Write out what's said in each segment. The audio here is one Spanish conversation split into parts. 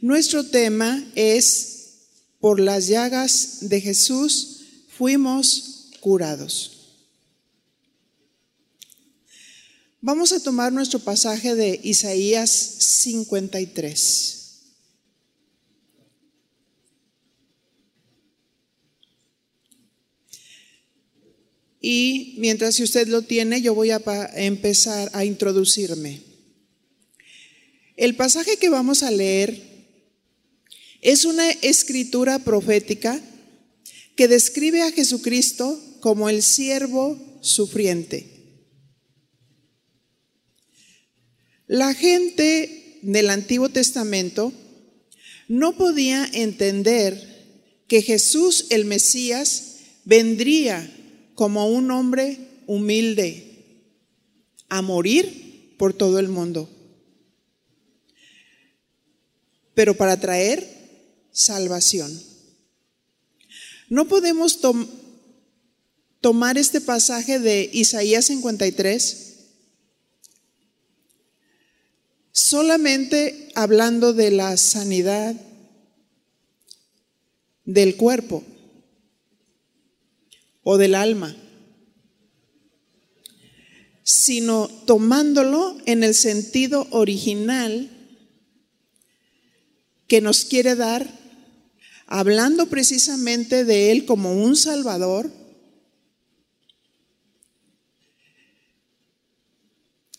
Nuestro tema es, por las llagas de Jesús fuimos curados. Vamos a tomar nuestro pasaje de Isaías 53. Y mientras usted lo tiene, yo voy a empezar a introducirme. El pasaje que vamos a leer es una escritura profética que describe a Jesucristo como el siervo sufriente. La gente del Antiguo Testamento no podía entender que Jesús el Mesías vendría como un hombre humilde a morir por todo el mundo, pero para traer salvación. No podemos tomar este pasaje de Isaías 53 solamente hablando de la sanidad del cuerpo o del alma, sino tomándolo en el sentido original que nos quiere dar, hablando precisamente de Él como un Salvador.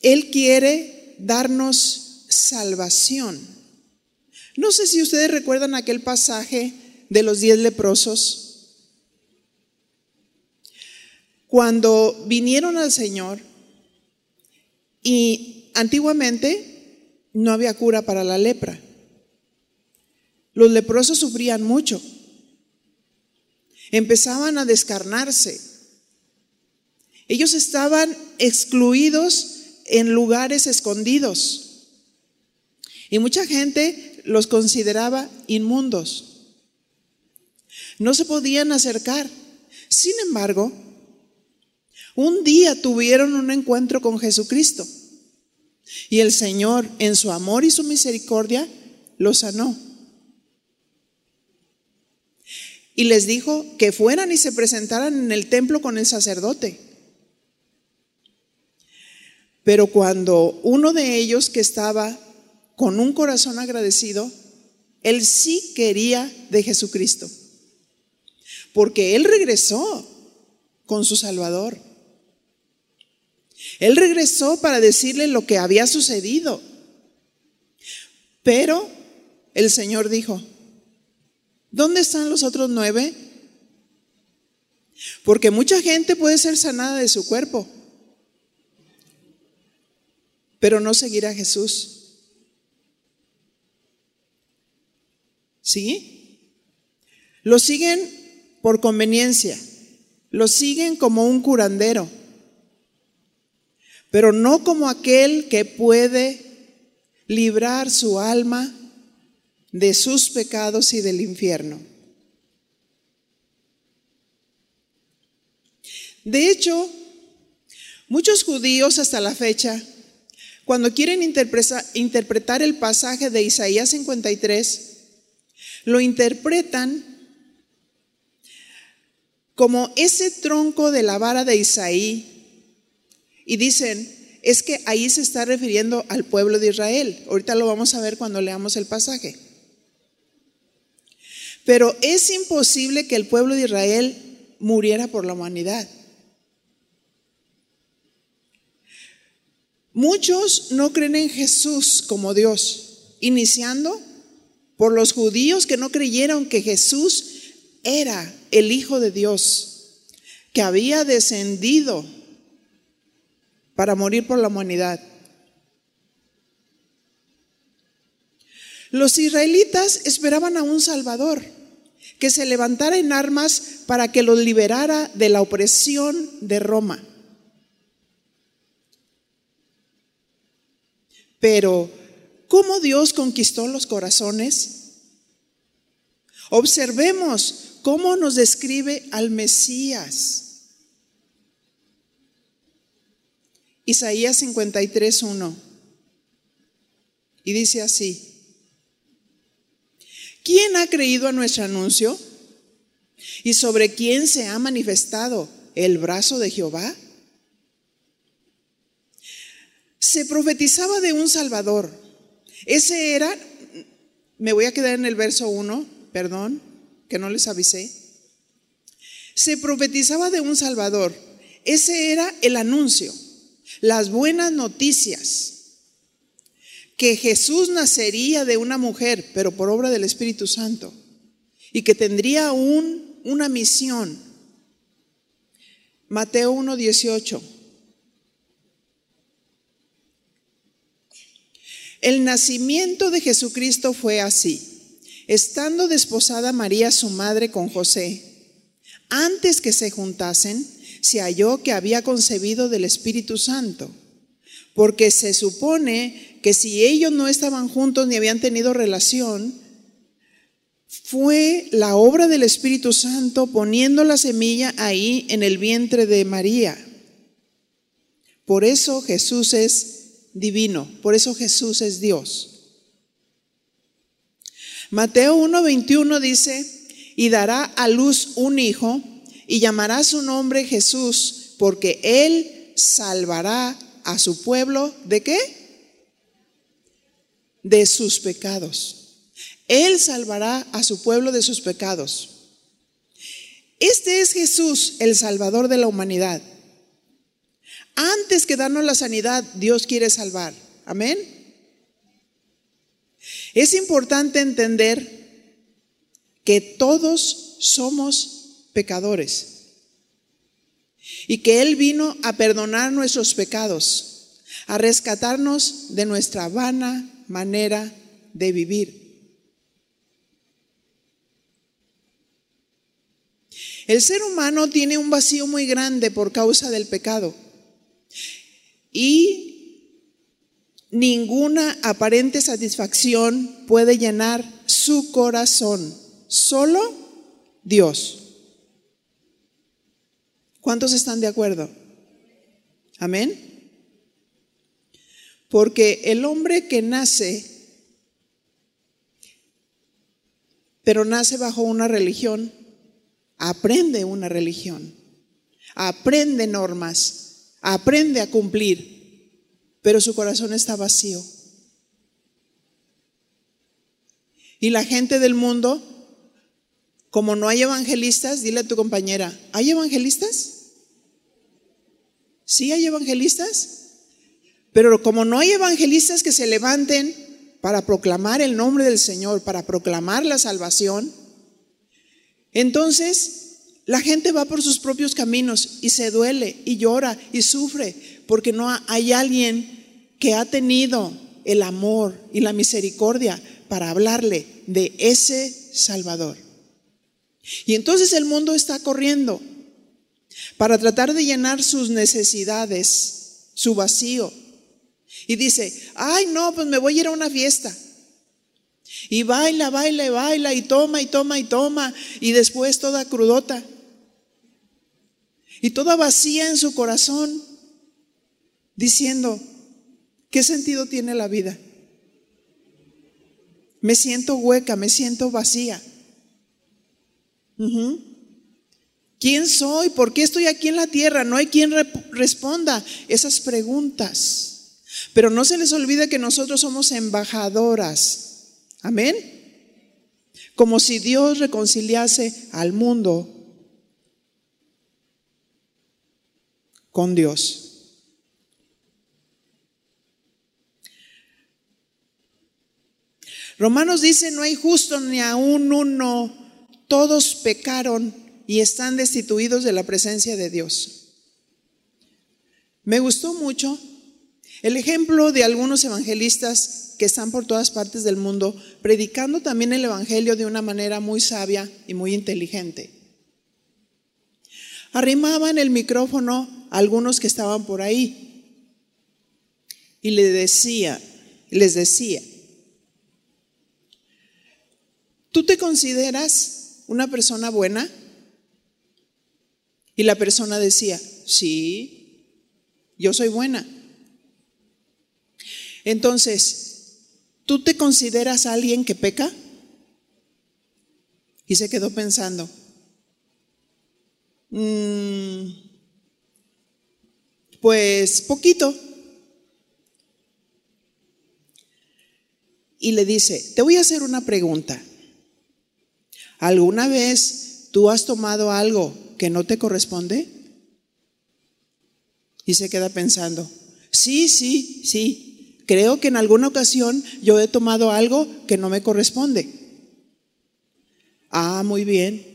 Él quiere darnos salvación. No sé si ustedes recuerdan aquel pasaje de los diez leprosos cuando vinieron al Señor y antiguamente no había cura para la lepra. Los leprosos sufrían mucho. Empezaban a descarnarse. Ellos estaban excluidos en lugares escondidos. Y mucha gente los consideraba inmundos. No se podían acercar. Sin embargo, un día tuvieron un encuentro con Jesucristo y el Señor, en su amor y su misericordia, los sanó. Y les dijo que fueran y se presentaran en el templo con el sacerdote. Pero cuando uno de ellos que estaba con un corazón agradecido, él sí quería de Jesucristo, porque él regresó con su Salvador. Él regresó para decirle lo que había sucedido. Pero el Señor dijo, ¿dónde están los otros nueve? Porque mucha gente puede ser sanada de su cuerpo, pero no seguir a Jesús. ¿Sí? Lo siguen por conveniencia, lo siguen como un curandero pero no como aquel que puede librar su alma de sus pecados y del infierno. De hecho, muchos judíos hasta la fecha, cuando quieren interpretar el pasaje de Isaías 53, lo interpretan como ese tronco de la vara de Isaí y dicen, es que ahí se está refiriendo al pueblo de Israel. Ahorita lo vamos a ver cuando leamos el pasaje. Pero es imposible que el pueblo de Israel muriera por la humanidad. Muchos no creen en Jesús como Dios, iniciando por los judíos que no creyeron que Jesús era el Hijo de Dios, que había descendido para morir por la humanidad. Los israelitas esperaban a un Salvador que se levantara en armas para que los liberara de la opresión de Roma. Pero, ¿cómo Dios conquistó los corazones? Observemos cómo nos describe al Mesías. Isaías 53, 1. Y dice así, ¿quién ha creído a nuestro anuncio? ¿Y sobre quién se ha manifestado el brazo de Jehová? Se profetizaba de un Salvador. Ese era, me voy a quedar en el verso 1, perdón, que no les avisé. Se profetizaba de un Salvador. Ese era el anuncio, las buenas noticias que Jesús nacería de una mujer, pero por obra del Espíritu Santo, y que tendría un, una misión. Mateo 1:18. El nacimiento de Jesucristo fue así. Estando desposada María su madre con José, antes que se juntasen, se halló que había concebido del Espíritu Santo, porque se supone que si ellos no estaban juntos ni habían tenido relación, fue la obra del Espíritu Santo poniendo la semilla ahí en el vientre de María. Por eso Jesús es divino, por eso Jesús es Dios. Mateo 1:21 dice, y dará a luz un hijo y llamará su nombre Jesús, porque él salvará a su pueblo de qué? de sus pecados. Él salvará a su pueblo de sus pecados. Este es Jesús, el Salvador de la humanidad. Antes que darnos la sanidad, Dios quiere salvar. Amén. Es importante entender que todos somos pecadores y que Él vino a perdonar nuestros pecados, a rescatarnos de nuestra vana manera de vivir. El ser humano tiene un vacío muy grande por causa del pecado y ninguna aparente satisfacción puede llenar su corazón, solo Dios. ¿Cuántos están de acuerdo? Amén. Porque el hombre que nace, pero nace bajo una religión, aprende una religión, aprende normas, aprende a cumplir, pero su corazón está vacío. Y la gente del mundo, como no hay evangelistas, dile a tu compañera, ¿hay evangelistas? ¿Sí hay evangelistas? Pero como no hay evangelistas que se levanten para proclamar el nombre del Señor, para proclamar la salvación, entonces la gente va por sus propios caminos y se duele y llora y sufre porque no hay alguien que ha tenido el amor y la misericordia para hablarle de ese Salvador. Y entonces el mundo está corriendo para tratar de llenar sus necesidades, su vacío, y dice, ay no, pues me voy a ir a una fiesta. Y baila, baila, baila, y toma, y toma, y toma, y después toda crudota. Y toda vacía en su corazón, diciendo, ¿qué sentido tiene la vida? Me siento hueca, me siento vacía. ¿Quién soy? ¿Por qué estoy aquí en la tierra? No hay quien responda esas preguntas. Pero no se les olvide que nosotros somos embajadoras. Amén. Como si Dios reconciliase al mundo con Dios. Romanos dice, no hay justo ni aún uno, todos pecaron y están destituidos de la presencia de Dios. Me gustó mucho el ejemplo de algunos evangelistas que están por todas partes del mundo, predicando también el Evangelio de una manera muy sabia y muy inteligente. Arrimaban el micrófono a algunos que estaban por ahí y les decía, les decía, ¿tú te consideras una persona buena? Y la persona decía, sí, yo soy buena. Entonces, ¿tú te consideras alguien que peca? Y se quedó pensando, mm, pues poquito. Y le dice, te voy a hacer una pregunta. ¿Alguna vez tú has tomado algo que no te corresponde? Y se queda pensando, sí, sí, sí, creo que en alguna ocasión yo he tomado algo que no me corresponde. Ah, muy bien.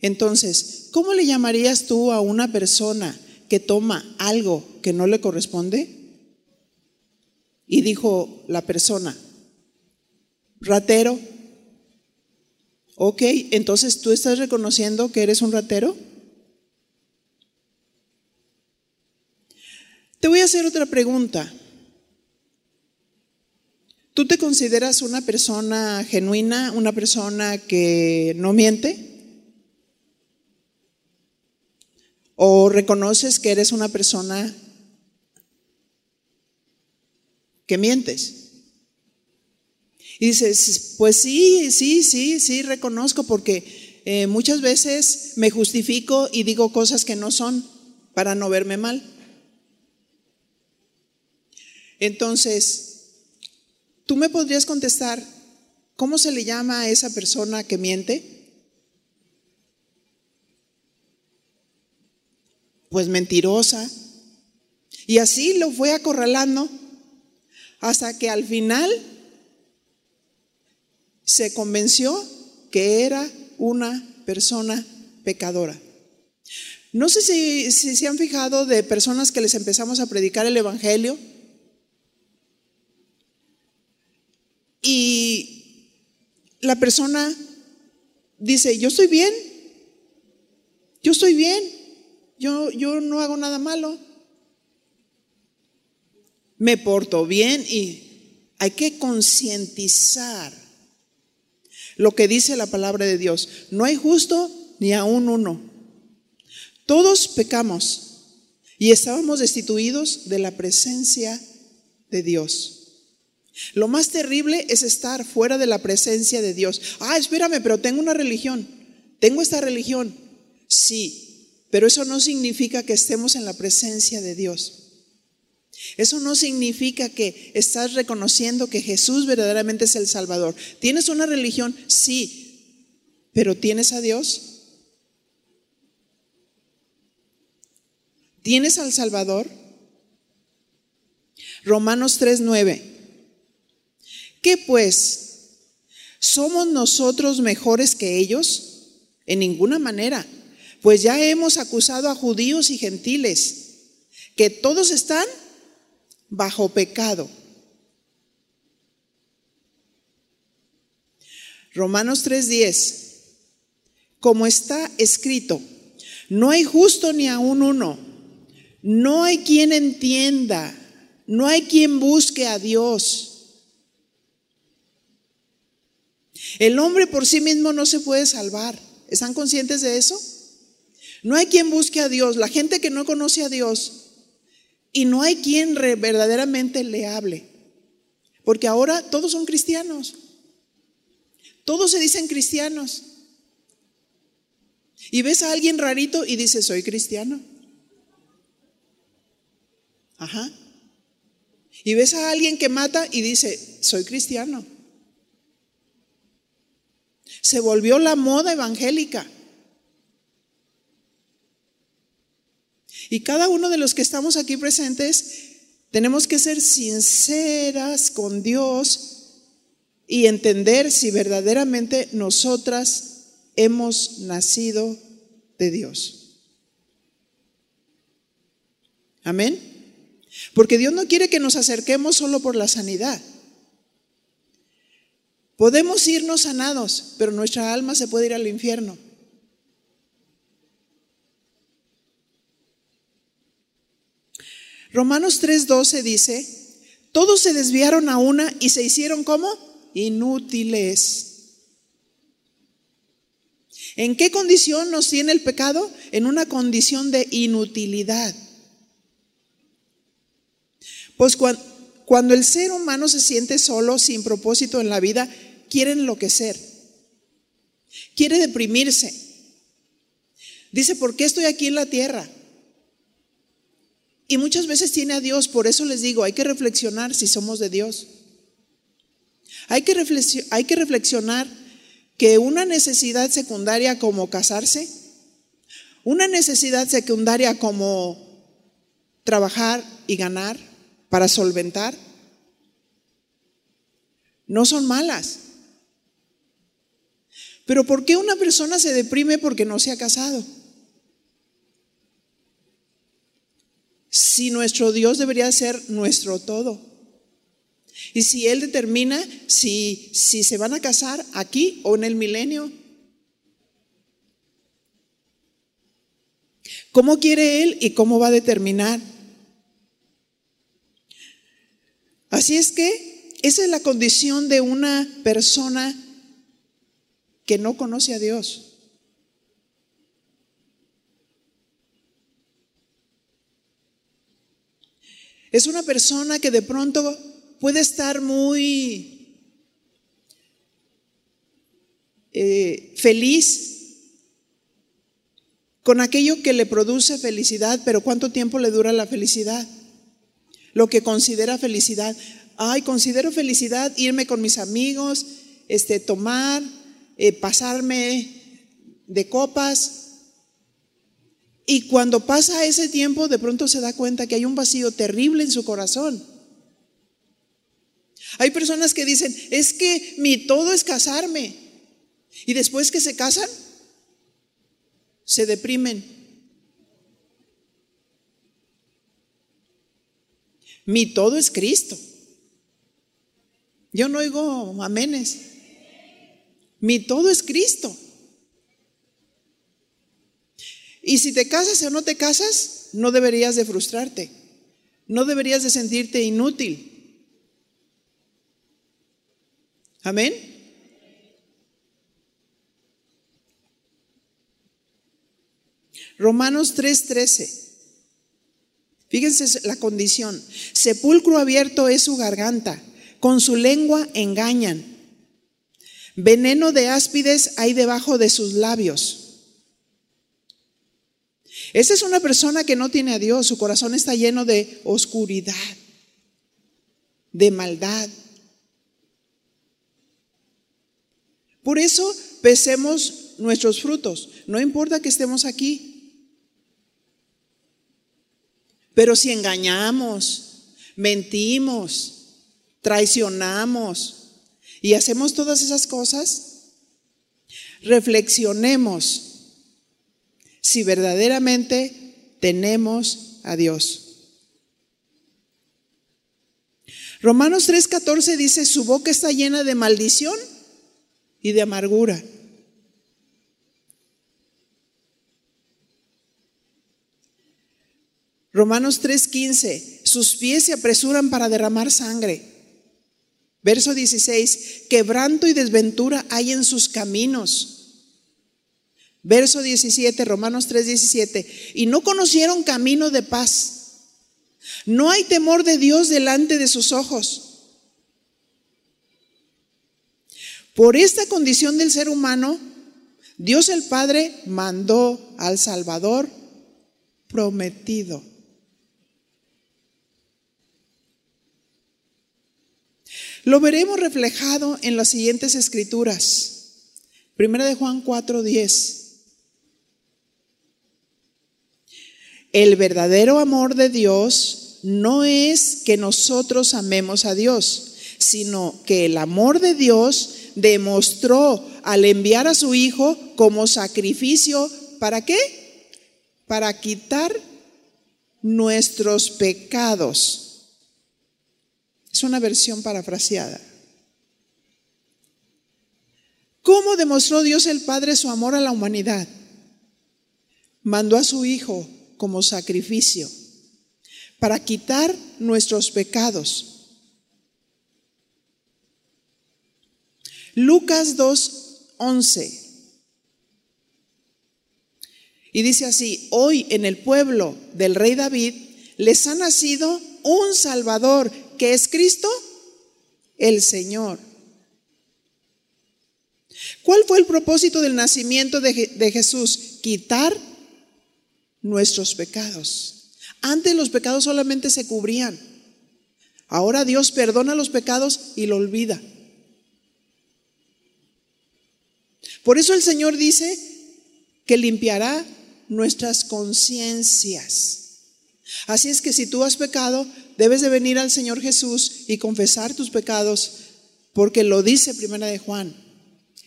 Entonces, ¿cómo le llamarías tú a una persona que toma algo que no le corresponde? Y dijo la persona, ratero. Ok, entonces tú estás reconociendo que eres un ratero. Te voy a hacer otra pregunta. ¿Tú te consideras una persona genuina, una persona que no miente? ¿O reconoces que eres una persona que mientes? Y dices, pues sí, sí, sí, sí, reconozco porque eh, muchas veces me justifico y digo cosas que no son para no verme mal. Entonces, ¿Tú me podrías contestar cómo se le llama a esa persona que miente? Pues mentirosa. Y así lo fue acorralando hasta que al final se convenció que era una persona pecadora. No sé si, se han fijado de personas que les empezamos a predicar el Evangelio. Y la persona dice, yo estoy bien, yo estoy bien, yo, yo no hago nada malo, me porto bien y hay que concientizar lo que dice la palabra de Dios. No hay justo ni aún uno. Todos pecamos y estábamos destituidos de la presencia de Dios. Lo más terrible es estar fuera de la presencia de Dios. Ah, espérame, pero tengo una religión. Tengo esta religión. Sí, pero eso no significa que estemos en la presencia de Dios. Eso no significa que estás reconociendo que Jesús verdaderamente es el Salvador. ¿Tienes una religión? Sí, pero ¿tienes a Dios? ¿Tienes al Salvador? Romanos 3:9. ¿Qué pues? ¿Somos nosotros mejores que ellos? En ninguna manera. Pues ya hemos acusado a judíos y gentiles, que todos están bajo pecado. Romanos 3:10, como está escrito, no hay justo ni aún uno, no hay quien entienda, no hay quien busque a Dios. El hombre por sí mismo no se puede salvar. ¿Están conscientes de eso? No hay quien busque a Dios. La gente que no conoce a Dios y no hay quien verdaderamente le hable. Porque ahora todos son cristianos. Todos se dicen cristianos. Y ves a alguien rarito y dices, soy cristiano. Ajá. Y ves a alguien que mata y dice, soy cristiano. Se volvió la moda evangélica. Y cada uno de los que estamos aquí presentes tenemos que ser sinceras con Dios y entender si verdaderamente nosotras hemos nacido de Dios. Amén. Porque Dios no quiere que nos acerquemos solo por la sanidad. Podemos irnos sanados, pero nuestra alma se puede ir al infierno. Romanos 3:12 dice, todos se desviaron a una y se hicieron como inútiles. ¿En qué condición nos tiene el pecado? En una condición de inutilidad. Pues cuando, el ser humano se siente solo, sin propósito en la vida, quiere enloquecer. quiere deprimirse. Dice, ¿por qué estoy aquí en la tierra? Y muchas veces tiene a Dios, por eso les digo, hay que reflexionar si somos de Dios. Hay que, hay que reflexionar que una necesidad secundaria como casarse, una necesidad secundaria como trabajar y ganar para solventar, no son malas. Pero ¿por qué una persona se deprime porque no se ha casado? Si nuestro Dios debería ser nuestro todo. Y si Él determina si, si se van a casar aquí o en el milenio. ¿Cómo quiere Él y cómo va a determinar? Así es que esa es la condición de una persona que no conoce a Dios. Es una persona que de pronto puede estar muy eh, feliz con aquello que le produce felicidad, pero ¿cuánto tiempo le dura la felicidad? Lo que considera felicidad. Ay, considero felicidad irme con mis amigos, este, tomar, eh, pasarme de copas. Y cuando pasa ese tiempo, de pronto se da cuenta que hay un vacío terrible en su corazón. Hay personas que dicen, es que mi todo es casarme. Y después que se casan, se deprimen. Mi todo es Cristo. Yo no oigo amenes. Mi todo es Cristo. Y si te casas o no te casas, no deberías de frustrarte. No deberías de sentirte inútil. Amén. Romanos 3:13. Fíjense la condición. Sepulcro abierto es su garganta, con su lengua engañan. Veneno de áspides hay debajo de sus labios. Esa es una persona que no tiene a Dios, su corazón está lleno de oscuridad, de maldad. Por eso pesemos nuestros frutos, no importa que estemos aquí. Pero si engañamos, mentimos, traicionamos y hacemos todas esas cosas, reflexionemos si verdaderamente tenemos a Dios. Romanos 3:14 dice, su boca está llena de maldición y de amargura. Romanos 3:15, sus pies se apresuran para derramar sangre. Verso 16, quebranto y desventura hay en sus caminos. Verso 17, Romanos 3, 17. Y no conocieron camino de paz. No hay temor de Dios delante de sus ojos. Por esta condición del ser humano, Dios el Padre mandó al Salvador prometido. Lo veremos reflejado en las siguientes escrituras. Primera de Juan 4, 10. El verdadero amor de Dios no es que nosotros amemos a Dios, sino que el amor de Dios demostró al enviar a su Hijo como sacrificio, ¿para qué? Para quitar nuestros pecados. Es una versión parafraseada. ¿Cómo demostró Dios el Padre su amor a la humanidad? Mandó a su Hijo como sacrificio para quitar nuestros pecados. Lucas 2:11. Y dice así, hoy en el pueblo del rey David les ha nacido un Salvador, que es Cristo, el Señor. ¿Cuál fue el propósito del nacimiento de, de Jesús? Quitar nuestros pecados. Antes los pecados solamente se cubrían. Ahora Dios perdona los pecados y lo olvida. Por eso el Señor dice que limpiará nuestras conciencias. Así es que si tú has pecado, debes de venir al Señor Jesús y confesar tus pecados, porque lo dice Primera de Juan.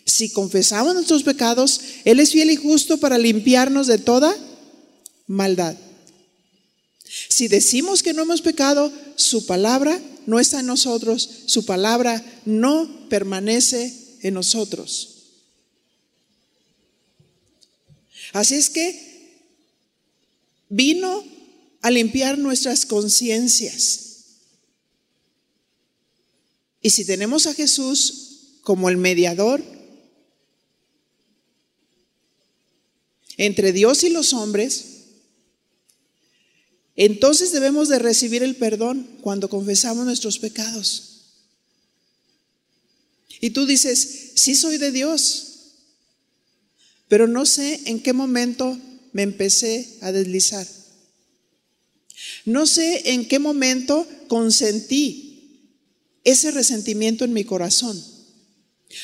Si confesamos nuestros pecados, Él es fiel y justo para limpiarnos de toda maldad. Si decimos que no hemos pecado, su palabra no está en nosotros, su palabra no permanece en nosotros. Así es que vino a limpiar nuestras conciencias. Y si tenemos a Jesús como el mediador entre Dios y los hombres, entonces debemos de recibir el perdón cuando confesamos nuestros pecados. Y tú dices, sí soy de Dios, pero no sé en qué momento me empecé a deslizar. No sé en qué momento consentí ese resentimiento en mi corazón.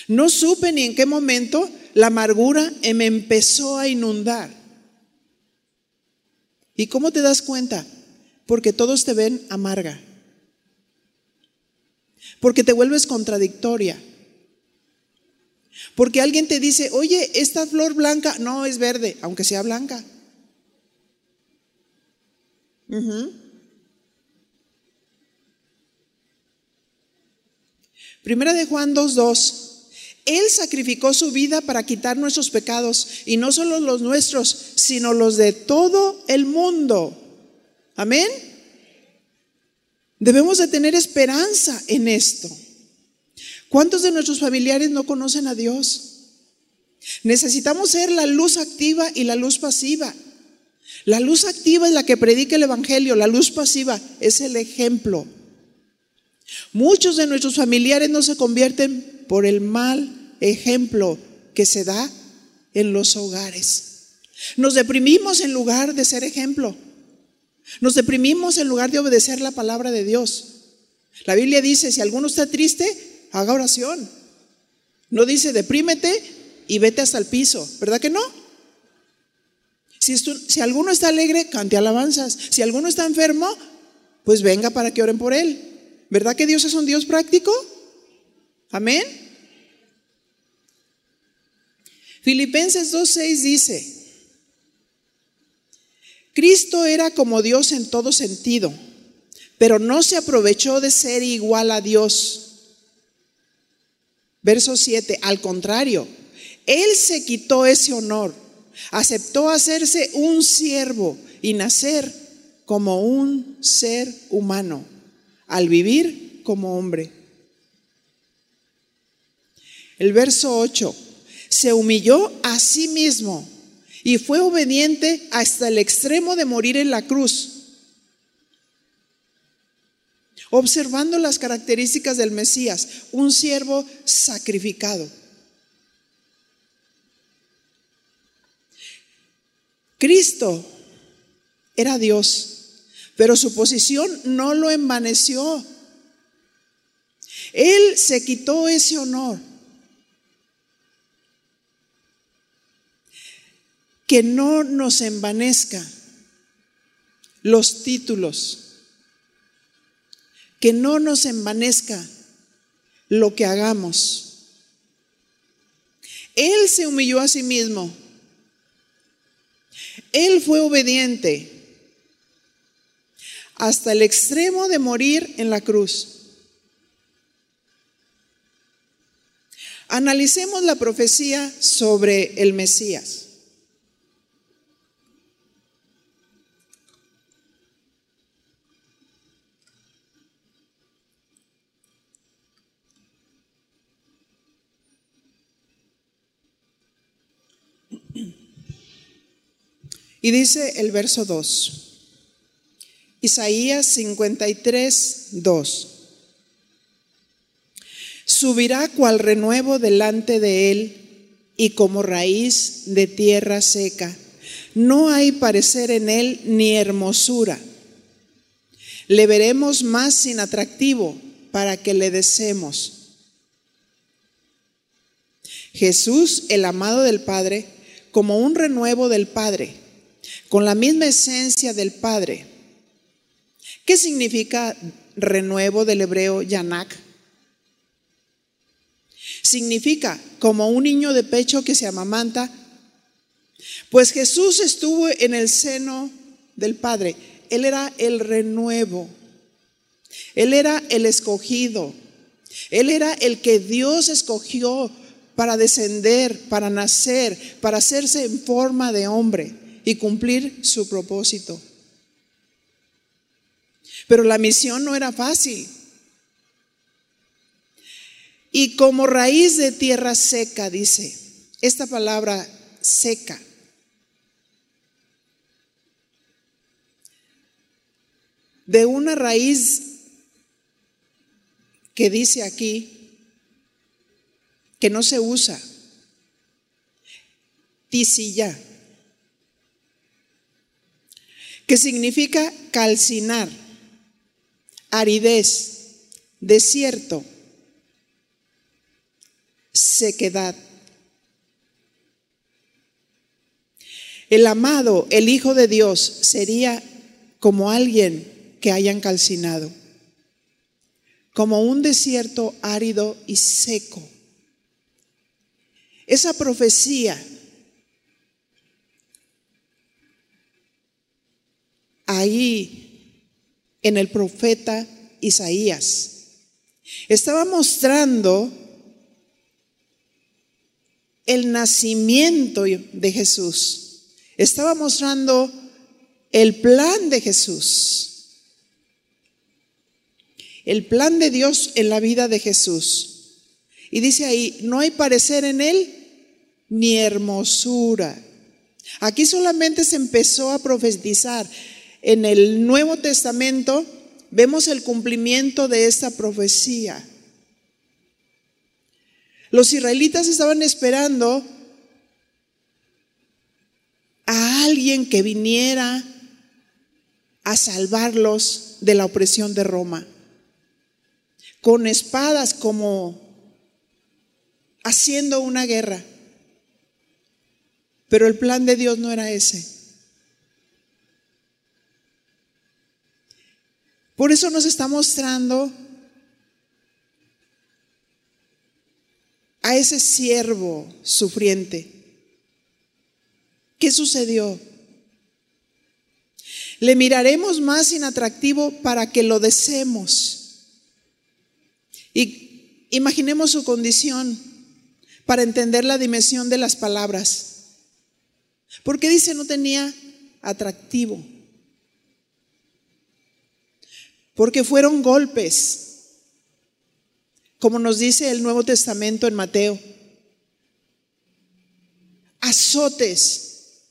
No supe ni en qué momento la amargura me empezó a inundar. ¿Y cómo te das cuenta? Porque todos te ven amarga. Porque te vuelves contradictoria. Porque alguien te dice, oye, esta flor blanca no es verde, aunque sea blanca. Primera de Juan 2.2. Él sacrificó su vida para quitar nuestros pecados, y no solo los nuestros, sino los de todo el mundo. Amén. Debemos de tener esperanza en esto. ¿Cuántos de nuestros familiares no conocen a Dios? Necesitamos ser la luz activa y la luz pasiva. La luz activa es la que predica el Evangelio, la luz pasiva es el ejemplo. Muchos de nuestros familiares no se convierten por el mal ejemplo que se da en los hogares. Nos deprimimos en lugar de ser ejemplo. Nos deprimimos en lugar de obedecer la palabra de Dios. La Biblia dice, si alguno está triste, haga oración. No dice, deprímete y vete hasta el piso, ¿verdad que no? Si, alguno está alegre, cante alabanzas. Si alguno está enfermo, pues venga para que oren por él. ¿Verdad que Dios es un Dios práctico? Amén. Filipenses 2.6 dice, Cristo era como Dios en todo sentido, pero no se aprovechó de ser igual a Dios. Verso 7, al contrario, Él se quitó ese honor, aceptó hacerse un siervo y nacer como un ser humano, al vivir como hombre. El verso 8, se humilló a sí mismo y fue obediente hasta el extremo de morir en la cruz. Observando las características del Mesías, un siervo sacrificado. Cristo era Dios, pero su posición no lo envaneció. Él se quitó ese honor que no nos envanezca los títulos, que no nos envanezca lo que hagamos. Él se humilló a sí mismo. Él fue obediente hasta el extremo de morir en la cruz. Analicemos la profecía sobre el Mesías. Y dice el verso 2, Isaías 53, 2. Subirá cual renuevo delante de él y como raíz de tierra seca. No hay parecer en él ni hermosura. Le veremos más sin atractivo para que le deseemos. Jesús, el amado del Padre, como un renuevo del Padre, con la misma esencia del Padre. ¿Qué significa renuevo del hebreo yanak? Significa como un niño de pecho que se amamanta. Pues Jesús estuvo en el seno del Padre. Él era el renuevo. Él era el escogido. Él era el que Dios escogió para descender, para nacer, para hacerse en forma de hombre y cumplir su propósito. Pero la misión no era fácil. Y como raíz de tierra seca, dice, esta palabra seca. De una raíz que dice aquí que no se usa. Tisilla. Que significa calcinar, aridez, desierto sequedad. El amado, el Hijo de Dios, sería como alguien que hayan calcinado, como un desierto árido y seco. Esa profecía ahí en el profeta Isaías estaba mostrando el nacimiento de Jesús. Estaba mostrando el plan de Jesús. El plan de Dios en la vida de Jesús. Y dice ahí, no hay parecer en él ni hermosura. Aquí solamente se empezó a profetizar. En el Nuevo Testamento vemos el cumplimiento de esta profecía. Los israelitas estaban esperando a alguien que viniera a salvarlos de la opresión de Roma, con espadas como haciendo una guerra. Pero el plan de Dios no era ese. Por eso nos está mostrando a ese siervo sufriente. ¿Qué sucedió? Le miraremos más inatractivo para que lo deseemos. Y imaginemos su condición para entender la dimensión de las palabras. ¿Por qué dice no tenía atractivo? Porque fueron golpes, como nos dice el Nuevo Testamento en Mateo. Azotes,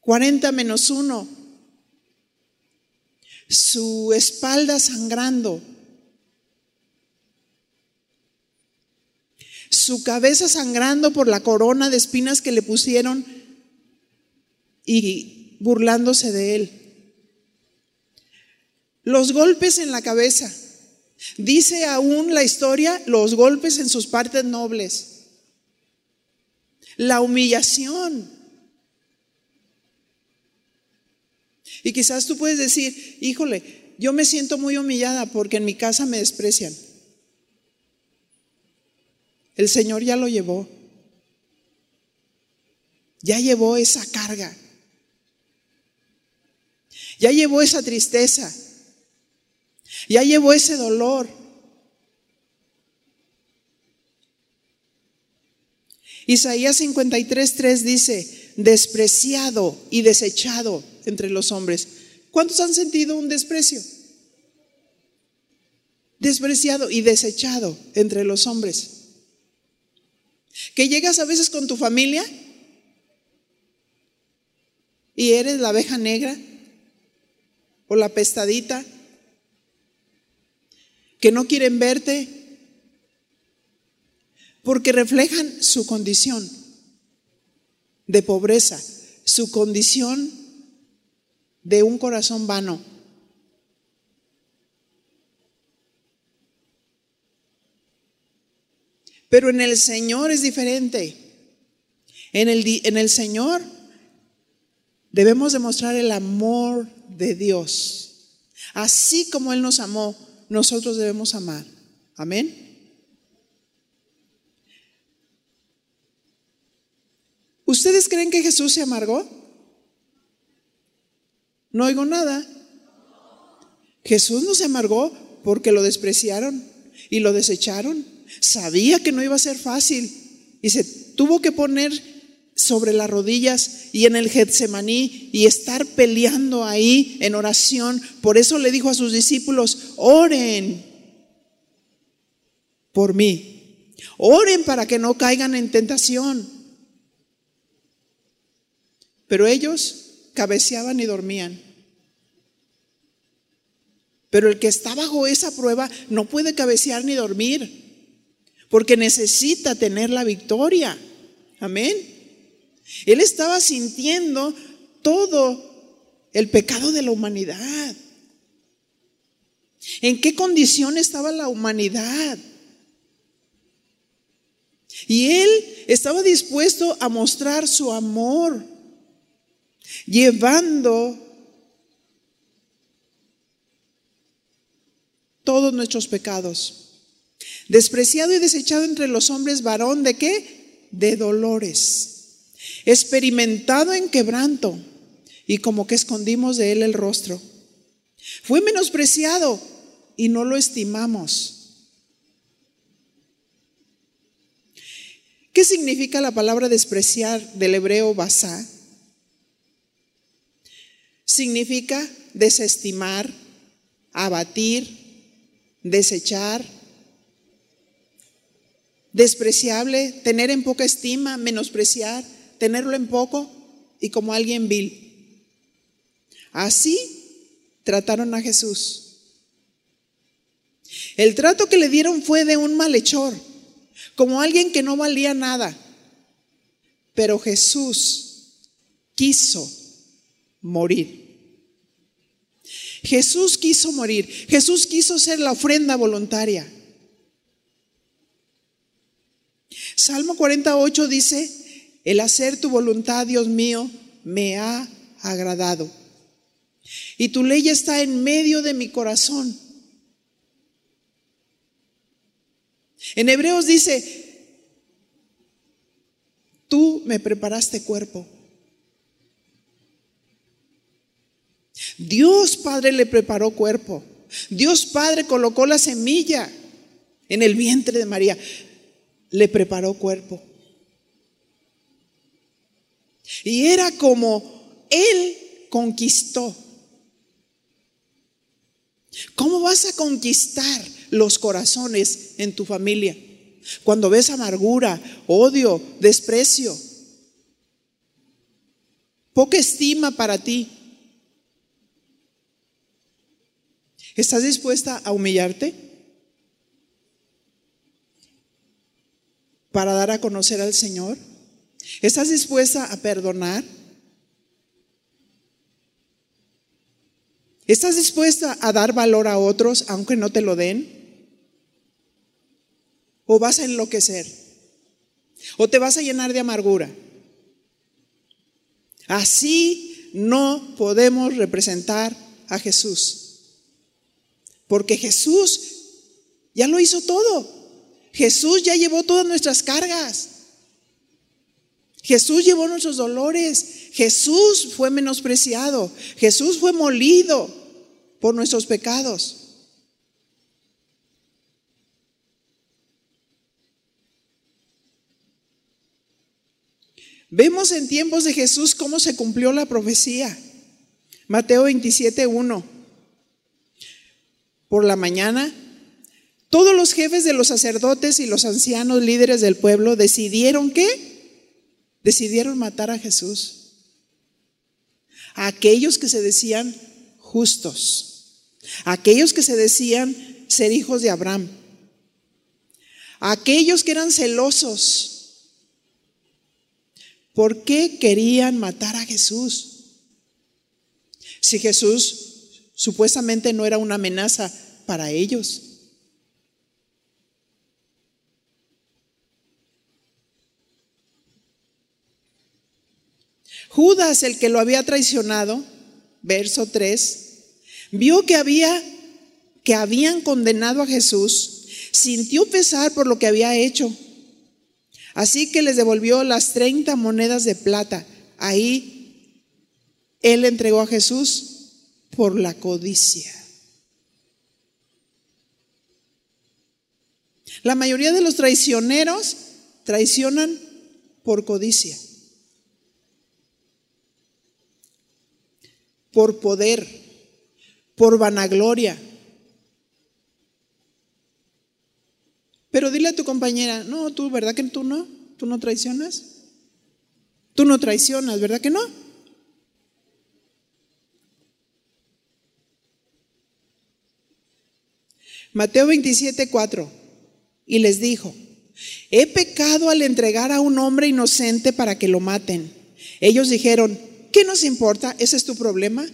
40 menos 1, su espalda sangrando, su cabeza sangrando por la corona de espinas que le pusieron y burlándose de él. Los golpes en la cabeza Dice aún la historia los golpes en sus partes nobles, la humillación. Y quizás tú puedes decir, híjole, yo me siento muy humillada porque en mi casa me desprecian. El Señor ya lo llevó. Ya llevó esa carga. Ya llevó esa tristeza. Ya llevó ese dolor. Isaías 53:3 dice, despreciado y desechado entre los hombres. ¿Cuántos han sentido un desprecio? Despreciado y desechado entre los hombres. Que llegas a veces con tu familia y eres la abeja negra o la pestadita que no quieren verte, porque reflejan su condición de pobreza, su condición de un corazón vano. Pero en el Señor es diferente. En el, en el Señor debemos demostrar el amor de Dios. Así como Él nos amó, nosotros debemos amar. Amén. ¿Ustedes creen que Jesús se amargó? No oigo nada. Jesús no se amargó porque lo despreciaron y lo desecharon. Sabía que no iba a ser fácil y se tuvo que poner sobre las rodillas y en el Getsemaní y estar peleando ahí en oración. Por eso le dijo a sus discípulos, oren por mí. Oren para que no caigan en tentación. Pero ellos cabeceaban y dormían. Pero el que está bajo esa prueba no puede cabecear ni dormir porque necesita tener la victoria. Amén. Él estaba sintiendo todo el pecado de la humanidad. ¿En qué condición estaba la humanidad? Y él estaba dispuesto a mostrar su amor, llevando todos nuestros pecados. Despreciado y desechado entre los hombres, varón de qué? De dolores. Experimentado en quebranto y como que escondimos de él el rostro. Fue menospreciado y no lo estimamos. ¿Qué significa la palabra despreciar del hebreo basá? Significa desestimar, abatir, desechar, despreciable, tener en poca estima, menospreciar, tenerlo en poco y como alguien vil. Así trataron a Jesús. El trato que le dieron fue de un malhechor, como alguien que no valía nada. Pero Jesús quiso morir. Jesús quiso morir. Jesús quiso ser la ofrenda voluntaria. Salmo 48 dice, el hacer tu voluntad, Dios mío, me ha agradado. Y tu ley está en medio de mi corazón. En Hebreos dice, tú me preparaste cuerpo. Dios Padre le preparó cuerpo. Dios Padre colocó la semilla en el vientre de María le preparó cuerpo. Y era como Él conquistó. ¿Cómo vas a conquistar los corazones en tu familia? Cuando ves amargura, odio, desprecio, poca estima para ti. ¿Estás dispuesta a humillarte? para dar a conocer al Señor? ¿Estás dispuesta a perdonar? ¿Estás dispuesta a dar valor a otros aunque no te lo den? ¿O vas a enloquecer? ¿O te vas a llenar de amargura? Así no podemos representar a Jesús. Porque Jesús ya lo hizo todo. Jesús ya llevó todas nuestras cargas. Jesús llevó nuestros dolores. Jesús fue menospreciado. Jesús fue molido por nuestros pecados. Vemos en tiempos de Jesús cómo se cumplió la profecía. Mateo 27.1. Por la mañana todos los jefes de los sacerdotes y los ancianos líderes del pueblo decidieron qué? Decidieron matar a Jesús. A aquellos que se decían justos, aquellos que se decían ser hijos de Abraham, aquellos que eran celosos, ¿por qué querían matar a Jesús? Si Jesús supuestamente no era una amenaza para ellos. Judas, el que lo había traicionado, verso 3, vio que había que habían condenado a Jesús, sintió pesar por lo que había hecho. Así que les devolvió las 30 monedas de plata. Ahí él entregó a Jesús por la codicia. La mayoría de los traicioneros traicionan por codicia, por poder, por vanagloria. Pero dile a tu compañera, no, tú, ¿verdad que tú no? ¿Tú no traicionas? Tú no traicionas, ¿verdad que no? Mateo 27, 4. Y les dijo, he pecado al entregar a un hombre inocente para que lo maten. Ellos dijeron, ¿qué nos importa? ¿Ese es tu problema?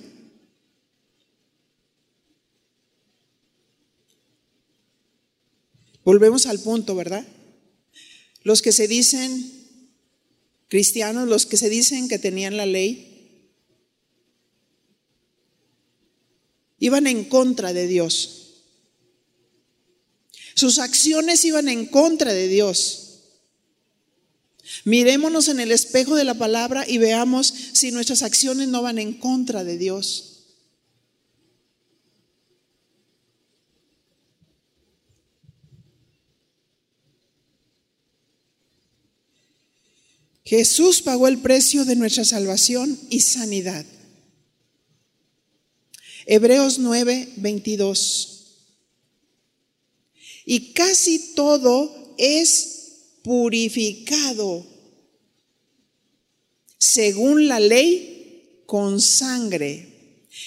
Volvemos al punto, ¿verdad? Los que se dicen cristianos, los que se dicen que tenían la ley, iban en contra de Dios. Sus acciones iban en contra de Dios. Mirémonos en el espejo de la palabra y veamos si nuestras acciones no van en contra de Dios. Jesús pagó el precio de nuestra salvación y sanidad. Hebreos 9, 22. Y casi todo es purificado según la ley con sangre.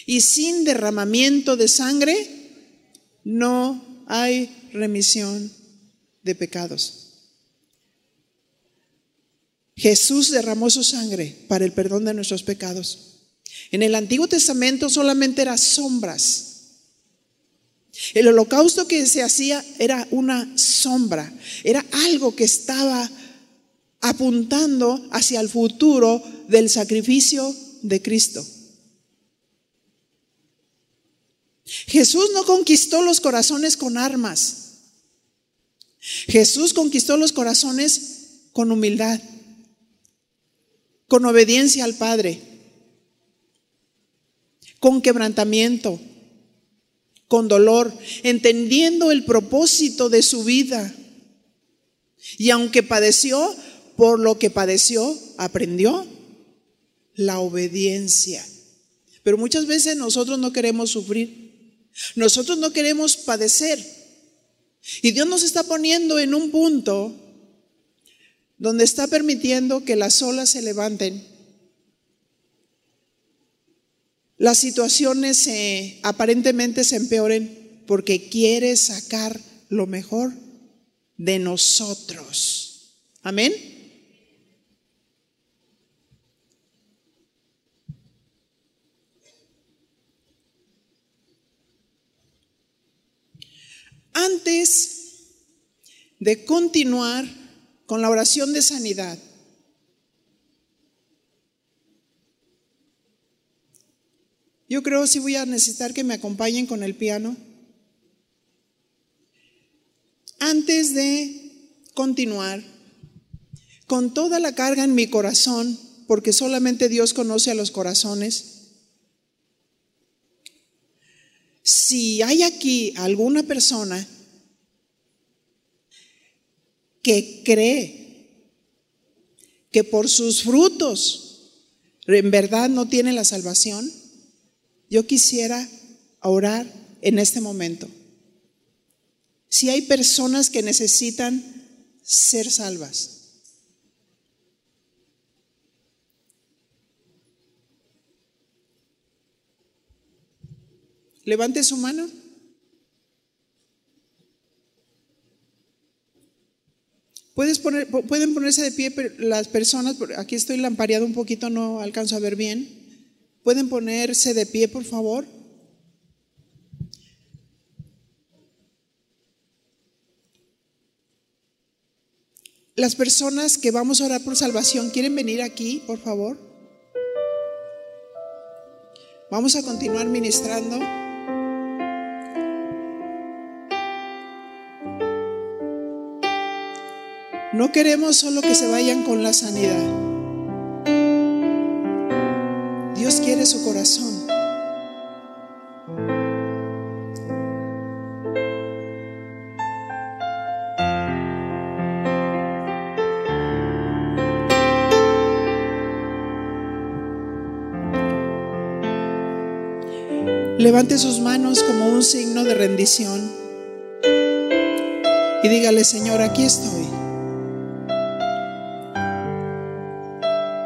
Y sin derramamiento de sangre no hay remisión de pecados. Jesús derramó su sangre para el perdón de nuestros pecados. En el Antiguo Testamento solamente eran sombras. El holocausto que se hacía era una sombra, era algo que estaba apuntando hacia el futuro del sacrificio de Cristo. Jesús no conquistó los corazones con armas. Jesús conquistó los corazones con humildad con obediencia al Padre, con quebrantamiento, con dolor, entendiendo el propósito de su vida. Y aunque padeció, por lo que padeció, aprendió la obediencia. Pero muchas veces nosotros no queremos sufrir, nosotros no queremos padecer. Y Dios nos está poniendo en un punto donde está permitiendo que las olas se levanten. Las situaciones aparentemente se empeoren porque quiere sacar lo mejor de nosotros. Amén. Antes de continuar con la oración de sanidad. Yo creo si voy a necesitar que me acompañen con el piano. Antes de continuar, con toda la carga en mi corazón, porque solamente Dios conoce a los corazones, si hay aquí alguna persona que cree que por sus frutos en verdad no tiene la salvación, yo quisiera orar en este momento. Si hay personas que necesitan ser salvas, Levante su mano. Puedes poner, pueden ponerse de pie las personas, aquí estoy lampareado un poquito, no alcanzo a ver bien. ¿Pueden ponerse de pie, por favor? Las personas que vamos a orar por salvación, ¿quieren venir aquí, por favor? Vamos a continuar ministrando. No queremos solo que se vayan con la sanidad. Levante sus manos como un signo de rendición y dígale, Señor, aquí estoy.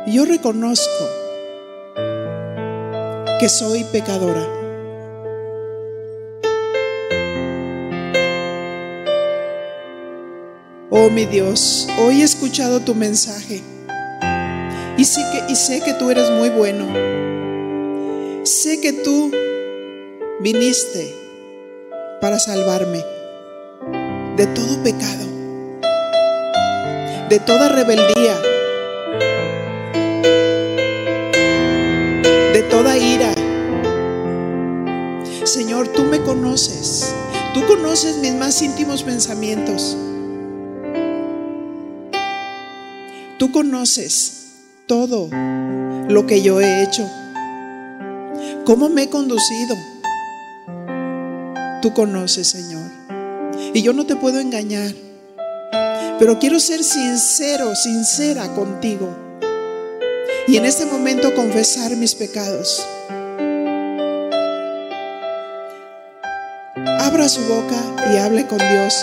Yo reconozco que soy pecadora. Oh mi Dios, hoy he escuchado tu mensaje y sé que, y sé que tú eres muy bueno. Sé que tú viniste para salvarme de todo pecado, de toda rebeldía, Tú me conoces, tú conoces mis más íntimos pensamientos. Tú conoces todo lo que yo he hecho, cómo me he conducido Tú conoces, Señor. Y yo no te puedo engañar. Pero quiero ser sincero, sincera contigo. Y en este momento confesar mis pecados. Abra su boca y hable con Dios.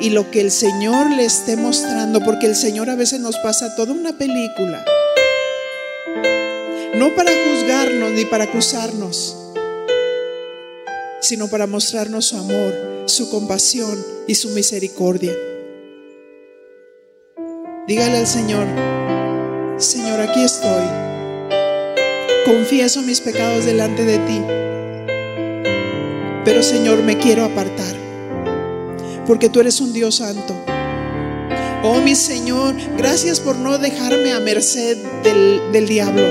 Y lo que el Señor le esté mostrando, porque el Señor a veces nos pasa toda una película. No para juzgarnos ni para acusarnos sino para mostrarnos su amor, su compasión y su misericordia. Dígale al Señor, Señor, aquí estoy. Confieso mis pecados delante de ti. Pero Señor, me quiero apartar. Porque tú eres un Dios santo. Oh mi Señor, gracias por no dejarme a merced del, del diablo.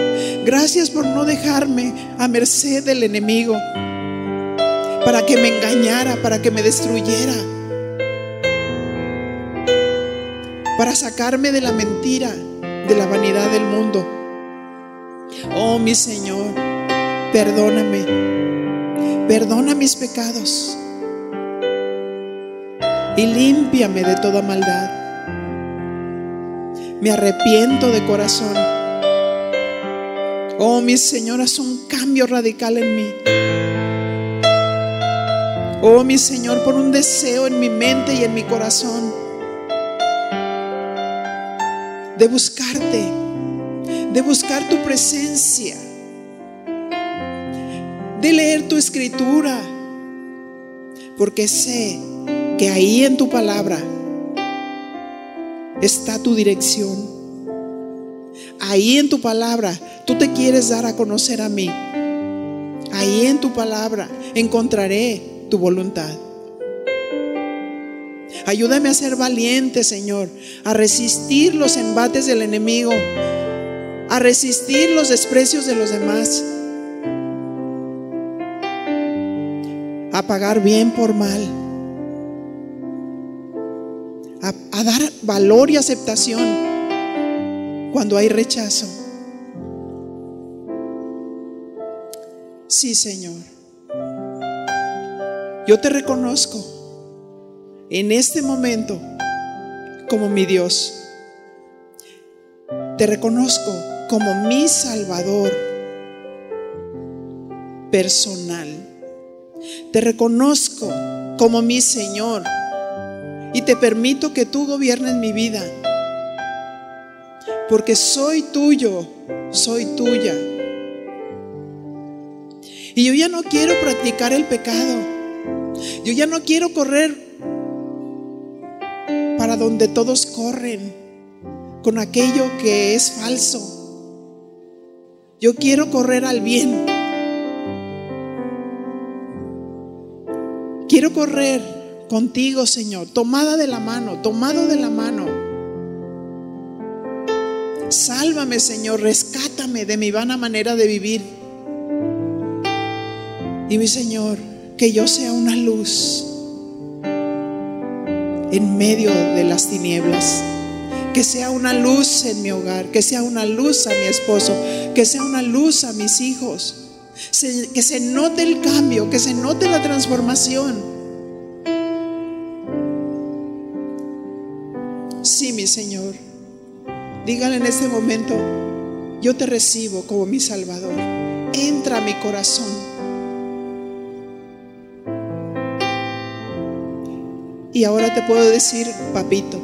Gracias por no dejarme a merced del enemigo para que me engañara, para que me destruyera, para sacarme de la mentira, de la vanidad del mundo. Oh mi Señor, perdóname, perdona mis pecados y límpiame de toda maldad. Me arrepiento de corazón. Oh mi Señor, haz un cambio radical en mí. Oh mi Señor, por un deseo en mi mente y en mi corazón de buscarte, de buscar tu presencia, de leer tu escritura, porque sé que ahí en tu palabra está tu dirección. Ahí en tu palabra tú te quieres dar a conocer a mí. Ahí en tu palabra encontraré tu voluntad. Ayúdame a ser valiente, Señor, a resistir los embates del enemigo, a resistir los desprecios de los demás, a pagar bien por mal, a, a dar valor y aceptación cuando hay rechazo. Sí, Señor. Yo te reconozco en este momento como mi Dios. Te reconozco como mi Salvador personal. Te reconozco como mi Señor y te permito que tú gobiernes mi vida. Porque soy tuyo, soy tuya. Y yo ya no quiero practicar el pecado. Yo ya no quiero correr para donde todos corren con aquello que es falso. Yo quiero correr al bien. Quiero correr contigo, Señor, tomada de la mano, tomado de la mano. Sálvame, Señor, rescátame de mi vana manera de vivir. Y mi Señor, que yo sea una luz en medio de las tinieblas. Que sea una luz en mi hogar, que sea una luz a mi esposo, que sea una luz a mis hijos. Que se note el cambio, que se note la transformación. Sí, mi Señor. Dígale en este momento, yo te recibo como mi Salvador. Entra a mi corazón. Y ahora te puedo decir, papito,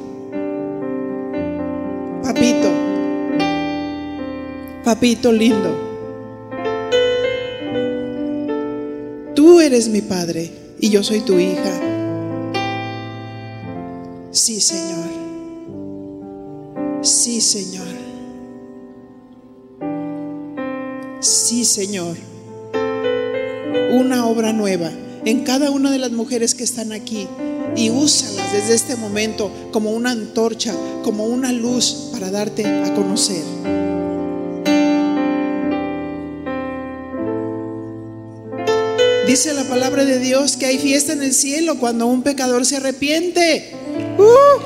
papito, papito lindo, eres mi padre y yo soy tu hija. Sí, Señor. Sí, Señor. Sí, Señor. Una obra nueva en cada una de las mujeres que están aquí y úsalas desde este momento como una antorcha, como una luz para darte a conocer. Dice la palabra de Dios que hay fiesta en el cielo cuando un pecador se arrepiente. ¡Uh!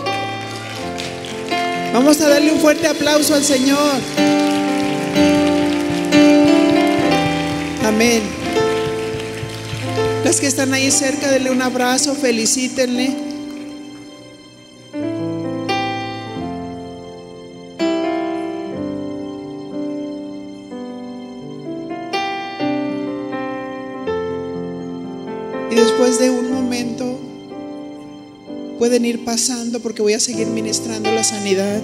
Vamos a darle un fuerte aplauso al Señor. Amén. Las que están ahí cerca, denle un abrazo, felicítenle. Después de un momento pueden ir pasando porque voy a seguir ministrando la sanidad.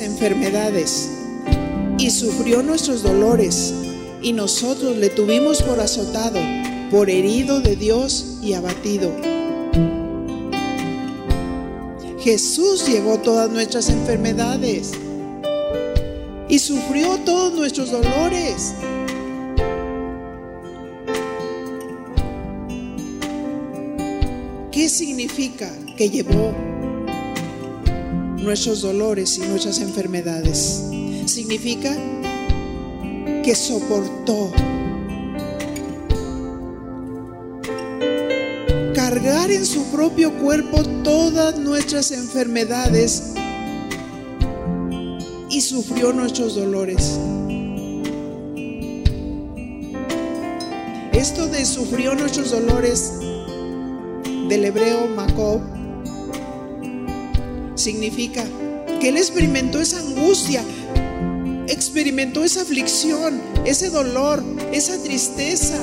Enfermedades y sufrió nuestros dolores y nosotros le tuvimos por azotado, por herido de Dios y abatido. Jesús llevó todas nuestras enfermedades y sufrió todos nuestros dolores. Significa que llevó nuestros dolores y nuestras enfermedades? Significa que soportó cargar en su propio cuerpo todas nuestras enfermedades y sufrió nuestros dolores. Esto de sufrió nuestros dolores del hebreo Macob significa que él experimentó esa angustia, experimentó esa aflicción, ese dolor, esa tristeza.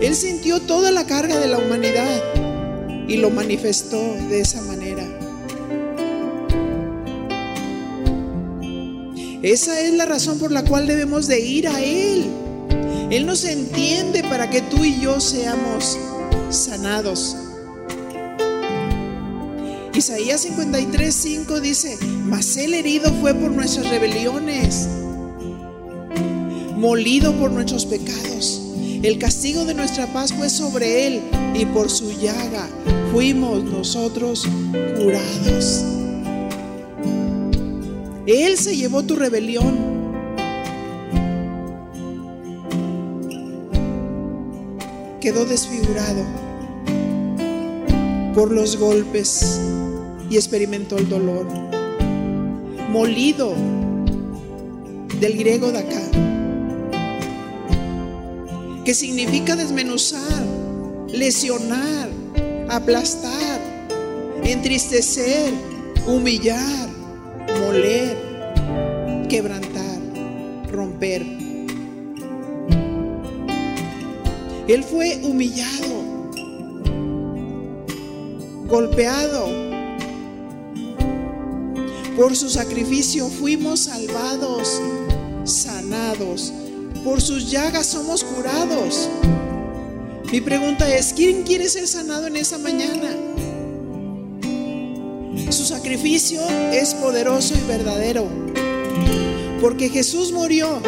Él sintió toda la carga de la humanidad y lo manifestó de esa manera. Esa es la razón por la cual debemos de ir a Él. Él nos entiende para que tú y yo seamos sanados. Isaías 53, 5 dice, mas el herido fue por nuestras rebeliones, molido por nuestros pecados. El castigo de nuestra paz fue sobre él y por su llaga fuimos nosotros curados. Él se llevó tu rebelión. Quedó desfigurado por los golpes y experimentó el dolor. Molido del griego de que significa desmenuzar, lesionar, aplastar, entristecer, humillar moler, quebrantar, romper. Él fue humillado, golpeado. Por su sacrificio fuimos salvados, sanados. Por sus llagas somos curados. Mi pregunta es, ¿quién quiere ser sanado en esa mañana? Su sacrificio es poderoso y verdadero. Porque Jesús murió,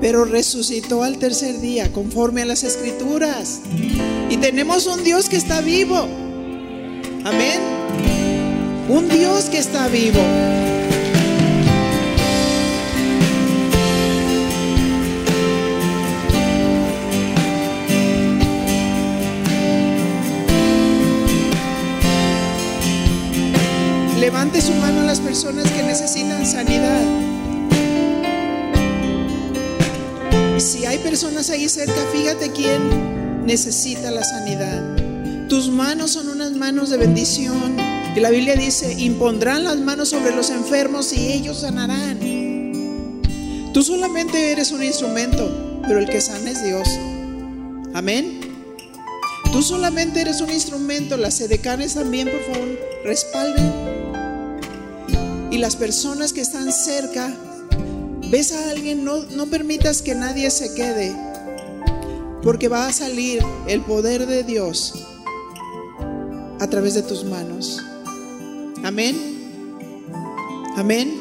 pero resucitó al tercer día, conforme a las escrituras. Y tenemos un Dios que está vivo. Amén. Un Dios que está vivo. Levante su mano a las personas que necesitan sanidad. Personas ahí cerca, fíjate quién necesita la sanidad. Tus manos son unas manos de bendición. Y la Biblia dice, impondrán las manos sobre los enfermos y ellos sanarán. Tú solamente eres un instrumento, pero el que sana es Dios. Amén. Tú solamente eres un instrumento. Las edecanes también, por favor, respalden y las personas que están cerca, ves a alguien, no, no permitas que nadie se quede, porque va a salir el poder de Dios a través de tus manos. Amén. Amén.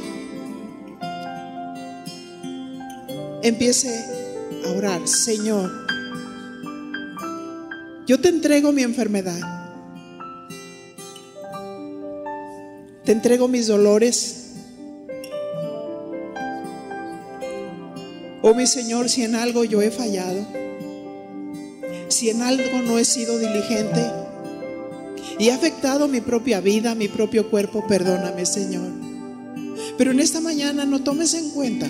Empiece a orar, Señor, yo te entrego mi enfermedad. Te entrego mis dolores. Oh mi Señor, si en algo yo he fallado, si en algo no he sido diligente y he afectado mi propia vida, mi propio cuerpo, perdóname Señor. Pero en esta mañana no tomes en cuenta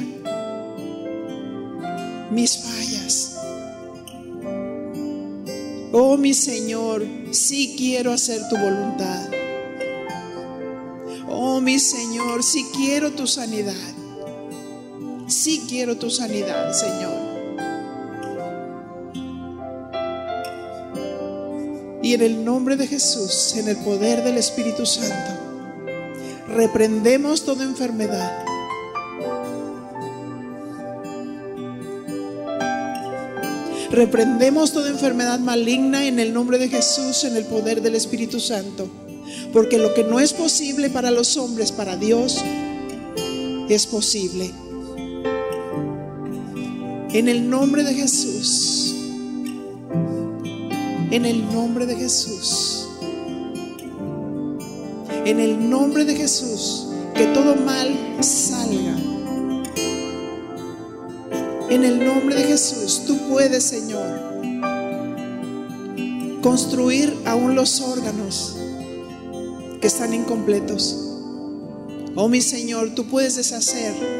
mis fallas. Oh mi Señor, sí quiero hacer tu voluntad. Oh mi Señor, si quiero tu sanidad. Si quiero tu sanidad, Señor. Y en el nombre de Jesús, en el poder del Espíritu Santo, reprendemos toda enfermedad. Reprendemos toda enfermedad maligna en el nombre de Jesús, en el poder del Espíritu Santo. Porque lo que no es posible para los hombres, para Dios, es posible. En el nombre de Jesús. En el nombre de Jesús. En el nombre de Jesús. Que todo mal salga. En el nombre de Jesús, tú puedes, Señor, construir aún los órganos que están incompletos. Oh mi Señor, tú puedes deshacer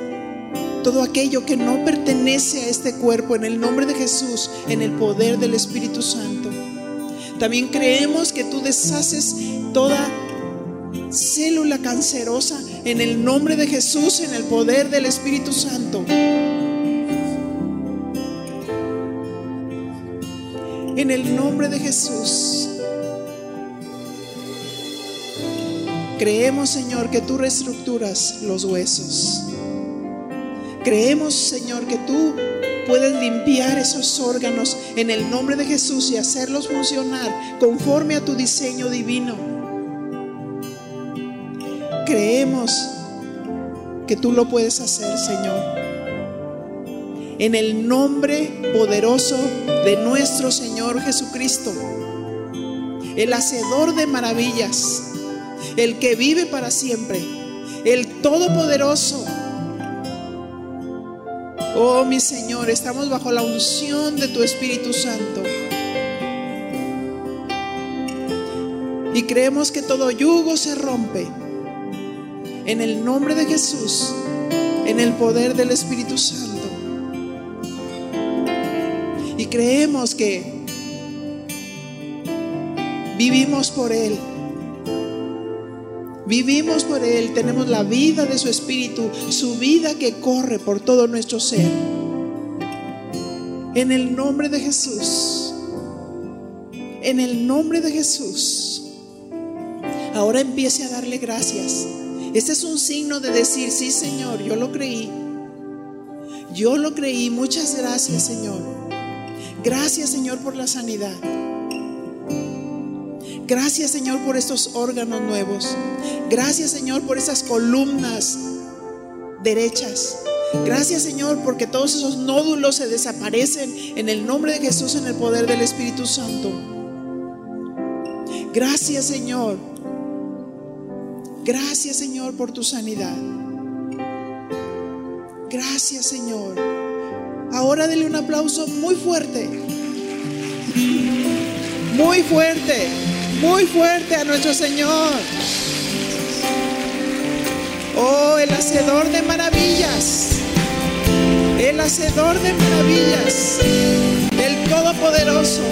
todo aquello que no pertenece a este cuerpo en el nombre de Jesús, en el poder del Espíritu Santo. También creemos que tú deshaces toda célula cancerosa en el nombre de Jesús, en el poder del Espíritu Santo. En el nombre de Jesús. Creemos, Señor, que tú reestructuras los huesos. Creemos, Señor, que tú puedes limpiar esos órganos en el nombre de Jesús y hacerlos funcionar conforme a tu diseño divino. Creemos que tú lo puedes hacer, Señor. En el nombre poderoso de nuestro Señor Jesucristo, el hacedor de maravillas el que vive para siempre, el Todopoderoso. Oh mi Señor, estamos bajo la unción de tu Espíritu Santo. Y creemos que todo yugo se rompe en el nombre de Jesús, en el poder del Espíritu Santo. Y creemos que vivimos por Él Vivimos por Él, tenemos la vida de su Espíritu, su vida que corre por todo nuestro ser. En el nombre de Jesús. En el nombre de Jesús. Ahora empiece a darle gracias. Este es un signo de decir, sí Señor, yo lo creí. Yo lo creí. Muchas gracias Señor. Gracias Señor por la sanidad. Gracias Señor por estos órganos nuevos. Gracias Señor por esas columnas derechas. Gracias Señor porque todos esos nódulos se desaparecen en el nombre de Jesús, en el poder del Espíritu Santo. Gracias Señor. Gracias Señor por tu sanidad. Gracias Señor. Ahora dele un aplauso muy fuerte. Muy fuerte muy fuerte a nuestro Señor. Oh, el hacedor de maravillas. El hacedor de maravillas. El Todopoderoso.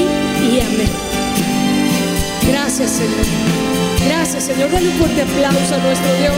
Y amén. Gracias, Señor. Gracias, Señor. Dale un fuerte aplauso a nuestro Dios.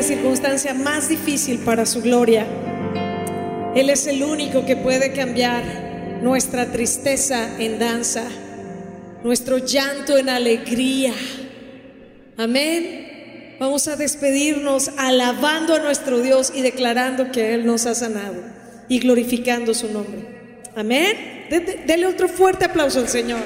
La circunstancia más difícil para su gloria. Él es el único que puede cambiar nuestra tristeza en danza, nuestro llanto en alegría. Amén. Vamos a despedirnos alabando a nuestro Dios y declarando que Él nos ha sanado y glorificando su nombre. Amén. Dele otro fuerte aplauso al Señor.